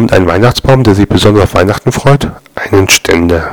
bekommt einen Weihnachtsbaum, der sich besonders auf Weihnachten freut, einen Ständer.